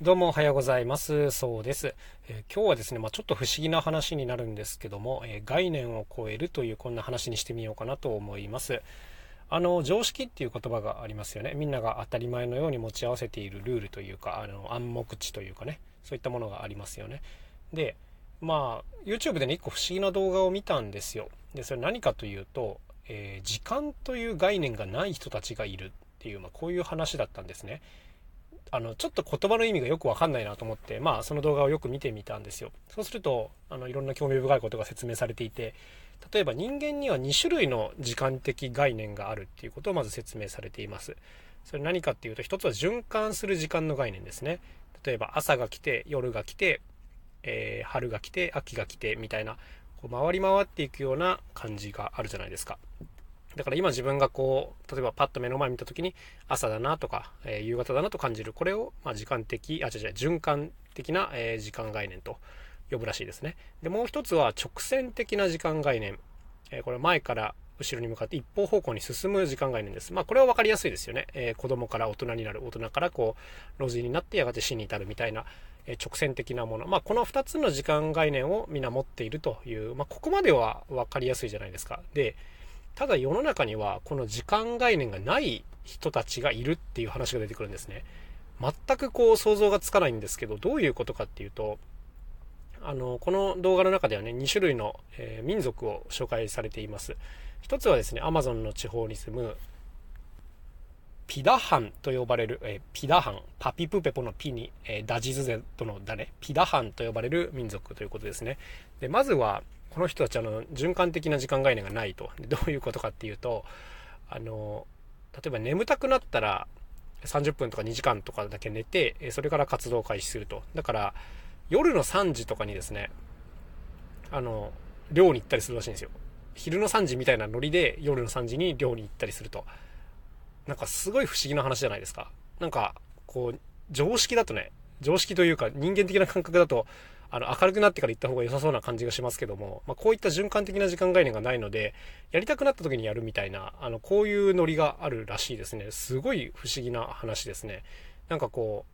どうもおはようございます。そうです。えー、今日はですね、まあ、ちょっと不思議な話になるんですけども、えー、概念を超えるというこんな話にしてみようかなと思います。あの、常識っていう言葉がありますよね。みんなが当たり前のように持ち合わせているルールというか、あの、暗黙知というかね、そういったものがありますよね。で、まあ、YouTube でね、一個不思議な動画を見たんですよ。で、それ何かというと、えー、時間という概念がない人たちがいるっていう、まあ、こういう話だったんですね。あのちょっと言葉の意味がよくわかんないなと思ってまあその動画をよく見てみたんですよ。そうするとあのいろんな興味深いことが説明されていて例えば人間には2種類の時間的概念があるっていうことをまず説明されています。それ何かっていうと一つは循環する時間の概念ですね。例えば朝が来て夜が来て、えー、春が来て秋が来てみたいなこう回り回っていくような感じがあるじゃないですか。だから今自分がこう、例えばパッと目の前見た時に朝だなとか、えー、夕方だなと感じる。これを、ま、時間的、あ、違う違う、循環的な、え、時間概念と呼ぶらしいですね。で、もう一つは直線的な時間概念。えー、これ前から後ろに向かって一方方向に進む時間概念です。まあこれは分かりやすいですよね。えー、子供から大人になる、大人からこう、老人になってやがて死に至るみたいな、え、直線的なもの。まあこの2つの時間概念をみんな持っているという、まあここまでは分かりやすいじゃないですか。で、ただ世の中にはこの時間概念がない人たちがいるっていう話が出てくるんですね。全くこう想像がつかないんですけど、どういうことかっていうと、あの、この動画の中ではね、2種類の、えー、民族を紹介されています。一つはですね、アマゾンの地方に住む、ピダハンと呼ばれる、えー、ピダハン、パピプペポのピに、えー、ダジズゼとのダね、ピダハンと呼ばれる民族ということですね。で、まずは、この人たちあの循環的な時間概念がないと。どういうことかっていうとあの例えば眠たくなったら30分とか2時間とかだけ寝てそれから活動を開始すると。だから夜の3時とかにですねあの寮に行ったりするらしいんですよ。昼の3時みたいなノリで夜の3時に寮に行ったりすると。なんかすごい不思議な話じゃないですか。なんかこう常識だとね常識というか人間的な感覚だとあの、明るくなってから行った方が良さそうな感じがしますけども、まあ、こういった循環的な時間概念がないので、やりたくなった時にやるみたいな、あの、こういうノリがあるらしいですね。すごい不思議な話ですね。なんかこ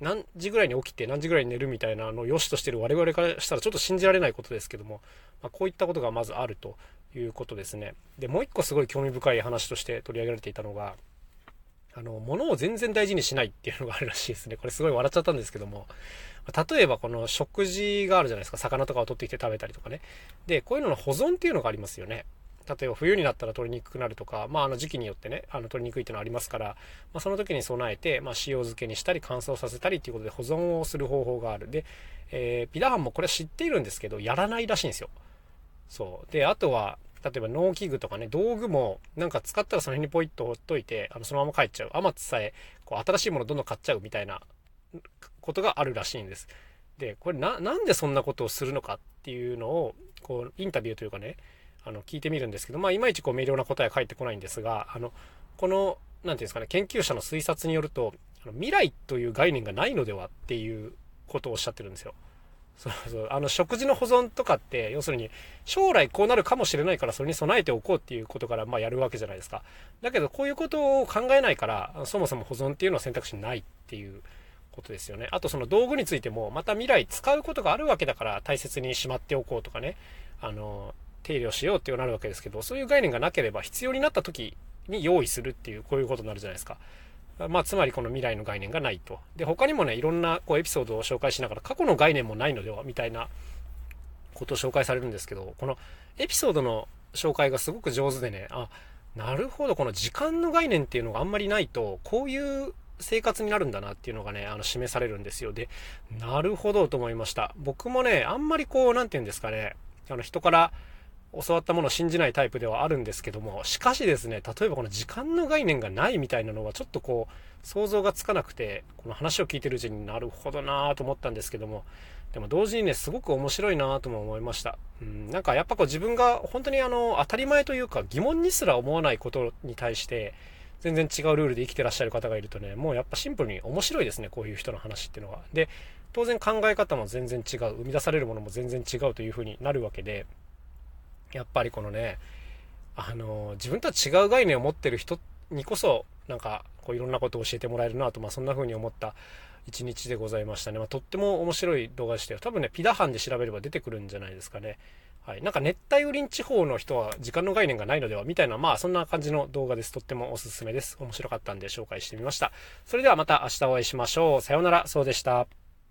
う、何時ぐらいに起きて何時ぐらいに寝るみたいなのを良しとしてる我々からしたらちょっと信じられないことですけども、まあ、こういったことがまずあるということですね。で、もう一個すごい興味深い話として取り上げられていたのが、あの、物を全然大事にしないっていうのがあるらしいですね。これすごい笑っちゃったんですけども、例えばこの食事があるじゃないですか。魚とかを取ってきて食べたりとかね。で、こういうのの保存っていうのがありますよね。例えば冬になったら取りにくくなるとか、まあ、あの時期によってね、あの取りにくいっていうのはありますから、まあ、その時に備えて、まあ、塩漬けにしたり乾燥させたりっていうことで保存をする方法がある。で、えー、ピダハンもこれ知っているんですけど、やらないらしいんですよ。そう。で、あとは、例えば農機具とかね、道具もなんか使ったらその辺にポイッとほっといて、あのそのまま帰っちゃう。アマツさえ、こう新しいものどんどん買っちゃうみたいなことがあるらしいんです。で、これな、なんでそんなことをするのかっていうのを、こう、インタビューというかね、あの、聞いてみるんですけど、まあ、いまいちこう、明瞭な答えは返ってこないんですが、あの、この、なんていうんですかね、研究者の推察によると、あの未来という概念がないのではっていうことをおっしゃってるんですよ。そうそう。あの、食事の保存とかって、要するに、将来こうなるかもしれないから、それに備えておこうっていうことから、まあ、やるわけじゃないですか。だけど、こういうことを考えないから、そもそも保存っていうのは選択肢ないっていうことですよね。あと、その道具についても、また未来使うことがあるわけだから、大切にしまっておこうとかね、あの、手入れをしようっていうなるわけですけど、そういう概念がなければ、必要になった時に用意するっていう、こういうことになるじゃないですか。まあ、つまりこの未来の概念がないと。で、他にもね、いろんなこうエピソードを紹介しながら、過去の概念もないのでは、みたいなことを紹介されるんですけど、このエピソードの紹介がすごく上手でね、あ、なるほど、この時間の概念っていうのがあんまりないと、こういう生活になるんだなっていうのがね、あの、示されるんですよ。で、なるほどと思いました。僕もね、あんまりこう、なんて言うんですかね、あの、人から、教わったものを信じないタイプではあるんですけども、しかしですね、例えばこの時間の概念がないみたいなのはちょっとこう、想像がつかなくて、この話を聞いてるうちになるほどなぁと思ったんですけども、でも同時にね、すごく面白いなぁとも思いました。うん、なんかやっぱこう自分が本当にあの、当たり前というか疑問にすら思わないことに対して、全然違うルールで生きてらっしゃる方がいるとね、もうやっぱシンプルに面白いですね、こういう人の話っていうのは。で、当然考え方も全然違う、生み出されるものも全然違うという風になるわけで、やっぱりこのね、あの、自分とは違う概念を持ってる人にこそ、なんか、こういろんなことを教えてもらえるなと、まあそんな風に思った一日でございましたね。まあ、とっても面白い動画でしたよ。多分ね、ピダハンで調べれば出てくるんじゃないですかね。はい。なんか熱帯雨林地方の人は時間の概念がないのではみたいな、まあそんな感じの動画です。とってもおすすめです。面白かったんで紹介してみました。それではまた明日お会いしましょう。さようなら。そうでした。